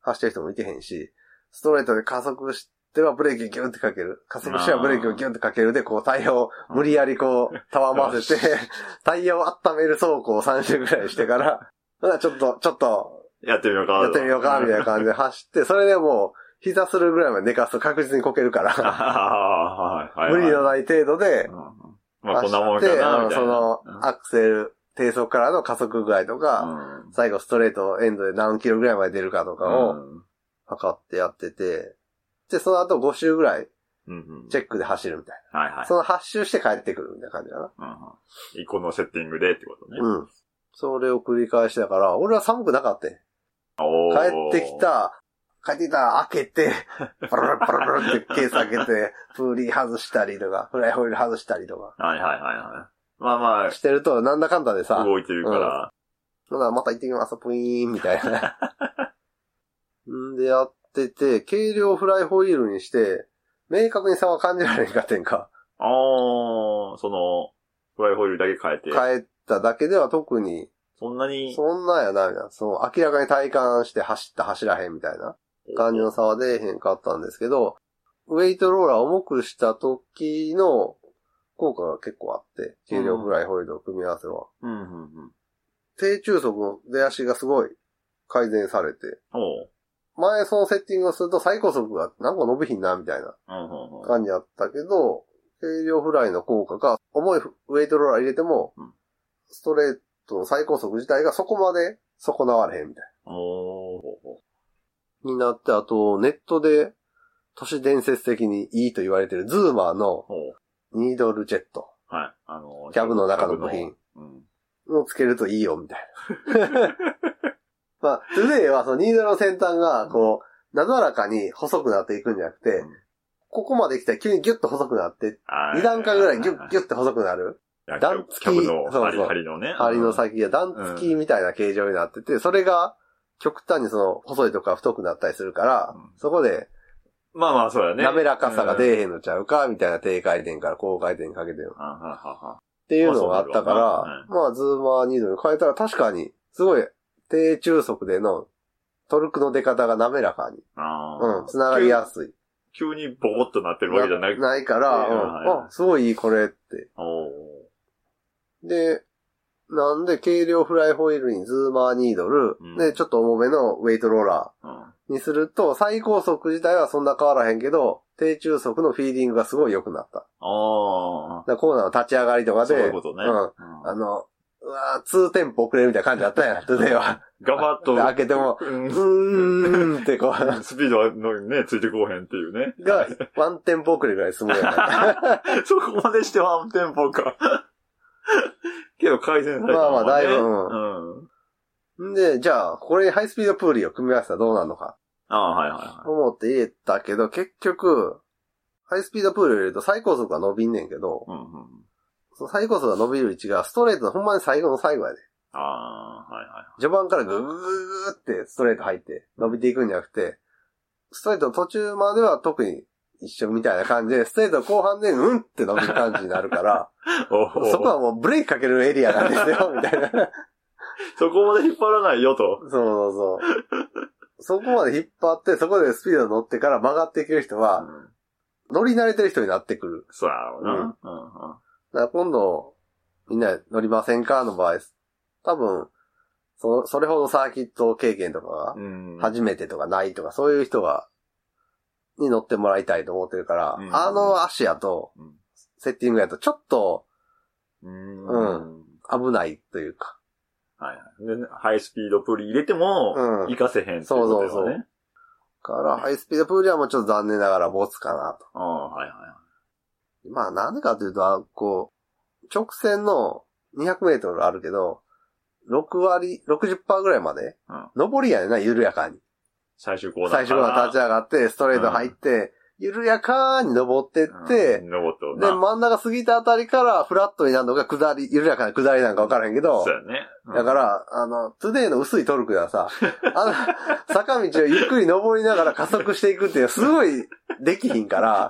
走ってる人もいてへんし、ストレートで加速してはブレーキギュンってかける。加速してはブレーキをギュンってかけるで、こうタイヤを無理やりこう、たわませて、タイヤを温める走行を3周ぐらいしてから、ほなちょっと、ちょっと、やってみようか。やってみようか、みたいな感じで走って、それでもう、膝するぐらいまで寝かすと確実にこけるから、はいはい。無理のい。ない程度でう、んまあこんなもんかな。その、アクセル、低速からの加速具合とか、うん最後ストレートエンドで何キロぐらいまで出るかとかをうん測ってやってて、で、その後5周ぐらいうんうんチェックで走るみたいな。はいはい。その8周して帰ってくるみたいな感じだな。うんうん一個のセッティングでってことね。うん。それを繰り返しだから、俺は寒くなかったよ帰ってき。た、帰ってきた、開けて、パ ラパラパラパラってケース開けて、プーリー外したりとか、フライホイール外したりとか、はいはいはいはい。まあましてると、なんだかんだであ、さ、動いてるから。ほなまた行ってきます、プイーン、みたいな。んでやってて、軽量フライホイールにして、明確に差は感じられんかってんか。あー、その、フライホイールだけ変えて。帰っただけでは特に、そんなに、そんなんやな、みたいな。その明らかに体感して走った走らへんみたいな感じの差は出えへんかったんですけど、ウェイトローラーを重くした時の効果が結構あって、軽量フライホイールの組み合わせは。うんうんうん。低中速の出足がすごい改善されて。前そのセッティングをすると最高速がなんか伸びひんな、みたいな。感じやったけど、軽量フライの効果が重いウェイトローラー入れてもうん、ストレートの最高速自体がそこまで損なわれへんみたい。な。になって、あとネットで都市伝説的にいいと言われてるズーマーの。ニードルジェットはい。あの、キャブの中の部品うん。をつけるといいよ、みたいな。まあ、トゥデイはそのニードルの先端がこう、なだらかに細くなっていくんじゃなくて、うんここまで来たら急にギュッと細くなって、あー2段階ぐらいギュッギュッて細くなる。段段付きキャブの針そうそう針のね。針の先が段付きみたいな形状になってて、それが極端にその細いとこが太くなったりするから、うんそこでまあまあ、そうだね。滑らかさがうん出えへんのちゃうか、みたいな低回転から高回転にかけてる。っははははていうのがあったかまあら、まあ、ズーマーニードル変えたら確かに、すごい低中速でのトルクの出方が滑らかに、うん、繋がりやすい。急にボコッとなってるわけじゃなくて。ないから、うんうん、あ、すごいいいこれって。で、なんで軽量フライホイールにズーマーニードル、うんで、ちょっと重めのウェイトローラうん。ーにすると、最高速自体はそんな変わらへんけど、低中速のフィーディングがすごい良くなった。だかあらコーナーの立ち上がりとあ。かで、そういうことね。うん。うんあの、うわー2テンポ遅れるみたいな感じだったやん、トゥデイは。ガバッと。開けても、うんうーんってこう、スピードはのね、ついてこうへんっていうね。が、ワンテンポ遅れぐらい進むようになった。そこまでしてワンテンポか。けど改善されたまあまあだいぶうん。うん。んで、じゃあ、これにハイスピードプーリーを組み合わせたらどうなるのか、ああ、はいはいはい。思って入れたけど、結局、ハイスピードプーリーを入れると最高速が伸びんねんけど、うんうん。その最高速が伸びる位置がストレートのほんまに最後の最後やで。ああ、はいはい。序盤からグーグーグーってストレート入って伸びていくんじゃなくて、ストレートの途中までは特に一緒みたいな感じで、ストレートの後半でうんって伸びる感じになるから、そこはもうブレーキかけるエリアなんですよ、みたいな。そこまで引っ張らないよと。そうそうそう。そこまで引っ張って、そこでスピード乗ってから曲がっていける人は、うん乗り慣れてる人になってくる。そうやろうな。うんうんうん。だから今度、みんな乗りませんか？の場合、多分、そ、それほどサーキット経験とかが、うん。初めてとかないとか、そういう人が、に乗ってもらいたいと思ってるから、うんあの足やと、うんセッティングやとちょっとうん。うん危ないというか。はいはい。で、ハイスピードプリ入れても、うん活かせへんっていうことそうそうよね。から、ハイスピードプーリーはもうちょっと残念ながらボツかなと。ああ、はいはい。まあなんでかというと、あこう、直線の200メートルあるけど、6割、60%ぐらいまで、うん上りやねんな、緩やかに。最終コーナー最初から立ち上がって、ストレート入って、緩やかに登ってって、うん、登っで、な。真ん中過ぎたあたりからフラットになるのが下り、緩やかな下りなんか分からへんけどそう、やね。うんだから、あの、トゥデイの薄いトルクではさ、あの、坂道をゆっくり登りながら加速していくっていうのはすごいできひんから、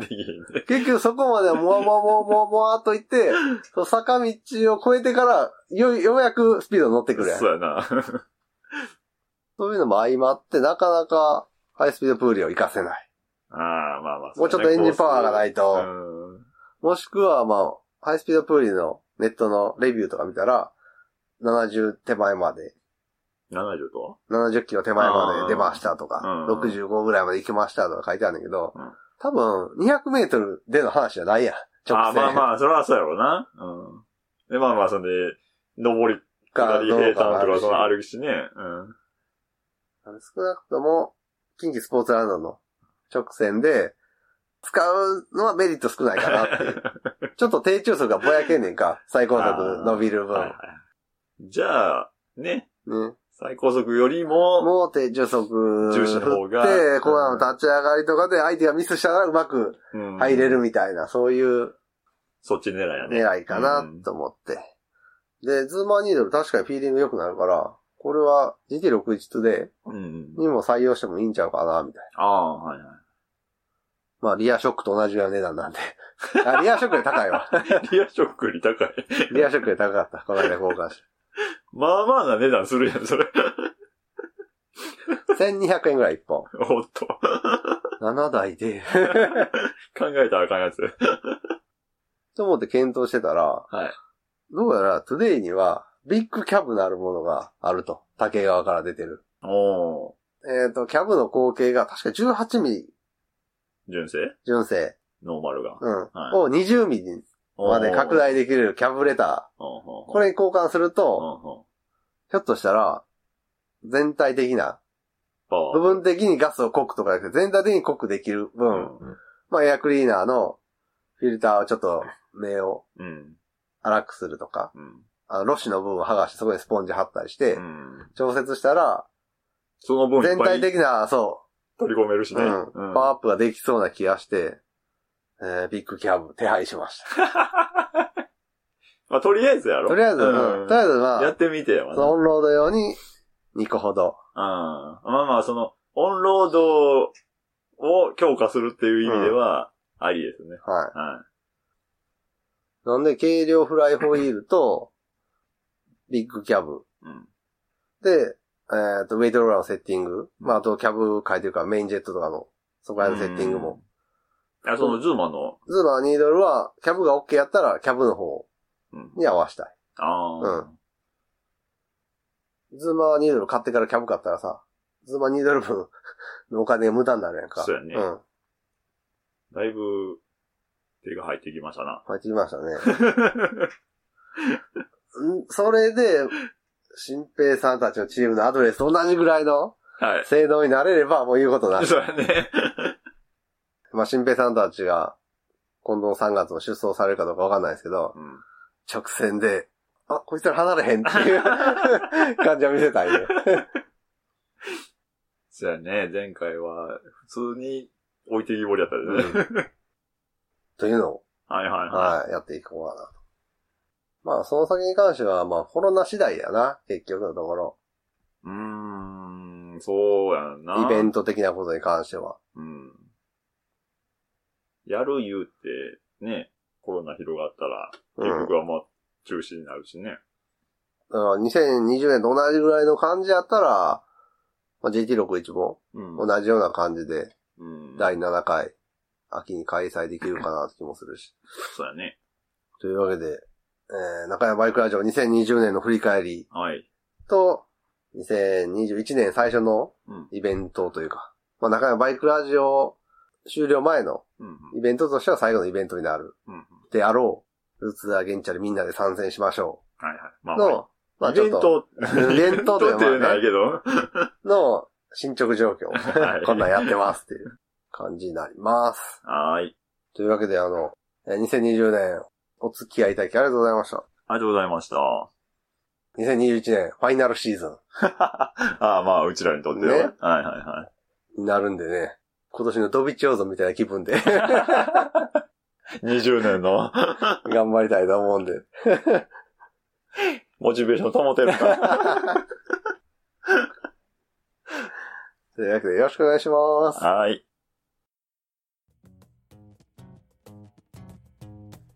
結局そこまではもわもわもわもわもわっと行って、その坂道を越えてから、よ、ようやくスピード乗ってくるやん。そうやな。そういうのも相まって、なかなかハイスピードプーリーを活かせない。ああ、まあまあ。もうちょっとエンジンパワーがないとうん。もしくは、まあ、ハイスピードプーリーのネットのレビューとか見たら、70手前まで70と？70キロ手前まで出ましたとか、うん65ぐらいまで行きましたとか書いてあるんだけど、うん多分200メートルでの話じゃないやん。ああ、まああ。まあ、それはそうやろうな。うん。で、まあまあ、そんで、登り、下り、平坦とか、そのあるしね。うん。少なくとも、近畿スポーツランドの直線で、使うのはメリット少ないかなっていう。ちょっと低中速がぼやけんねんか。最高速伸びる分。はいはいじゃあ、ね、ね。最高速よりも、もう低中速重視の方が振って、うんコーナーの立ち上がりとかで相手がミスしたらうまくうん入れるみたいな、そういうそっち狙いやね。狙いかなと思って。で、ズーマーニードル確かにフィーリング良くなるから、これは GT61 でうん。にも採用してもいいんちゃうかな、みたいな。ああ、はいはい。まあ、リアショックと同じような値段なんで。あ、リアショックより高いわ。リアショックより高い。リアショックより高かった。この間交換して。まあまあな値段するやん、それ。1200円ぐらい1本。おっと。7台で。考えたらあかんやつ。と思って検討してたら、はい。どうやらトゥデイにはビッグキャブなるものがあると。武川から出てる。おー。えっ、と、キャブの口径が確か18ミリ純正？純正。ノーマルが。うん。はいを20ミリまで拡大できるキャブレター。ここれに交換するうと、ひょっとしたら、全体的な、パワー部分的にガスを濃くとかじゃなくて、全体的に濃くできる分、うんまあエアクリーナーのフィルターをちょっと目をうん。荒くするとか、うん。あの、ロッシュの部分を剥がしてそこにスポンジ貼ったりして、うん。調節したら、その分いっ全ぱい？体的な、そ取り込めるしう、ね。うん、パワーアップができそうな気がして、えー、ビッグキャブ手配しました。まあ、とりあえずやろとりあえず、うん、とりあえずまあ、やってみてよ。オンロード用に2個ほど。うん。まあまあ、その、オンロードを強化するっていう意味では、ありですね。は。はいなんで、軽量フライホイールと、ビッグキャブ。い。うん。で、えっ、と、ウェイトローラーのセッティング。まあ、あと、キャブ書いてるから、メインジェットとかの、そこら辺のセッティングも。うん。あ、そのズーマの、ズーマーニードルは、キャブが OK やったら、キャブの方うん。に合わしたい。ああ。ズーマーニードル買ってからキャブ買ったらさ、ズーマーニードル分のお金が無駄になるやんか。そうやねうん。だいぶ、手が入ってきましたな。入ってきましたね。んそれで、新平さんたちのチームのアドレスと同じぐらいのはい。性能になれればもう言うことなし。そうやね。まあ、新平さんたちが、今度の3月も出走されるかどうかわかんないですけど、うん。直線で、あ、こいつら離れへんっていう 感じを見せたいね。そうやね。前回は、普通に置いてきぼりやったでね。というのを、はいはいははい、やっていこうかなと。まあ、その先に関しては、まあ、コロナ次第やな、結局のところ。い。うーん、そうやんな。イベント的なことに関しては。うん。やる言うて、ね、コロナ広がったら、うん結局はもう中止になるしね。だから2020年と同じぐらいの感じやったら、まあ、GT61 もうん同じような感じで、うん。第7回、秋に開催できるかなって気もするし。そうやね。というわけで、えー、中山バイクラジオ2020年の振り返りはい。と、2021年最初のうん。イベントというか、まあ、中山バイクラジオ終了前のうん。イベントとしては最後のイベントになるうん。うん。であろう、ルーツアゲンチャでみんなで参戦しましょはいはい。まあ、うの、まあ、まあちょっと、イベント、イベントとってまあねないけど。の進捗状況、はいこんなんやってますっていう感じになります。はーい。というわけで、あの、えー2020年お付き合いいただきありがとうございました。ありがとうございました。2021年ファイナルシーズン ああ、まあ、うちらにとっては。ねはいはいはい。になるんでね、今年のドビチョーゾみたいな気分で 20年の 頑張りたいと思うんで。モチベーション保てるか。というわけでよろしくお願いします。はい。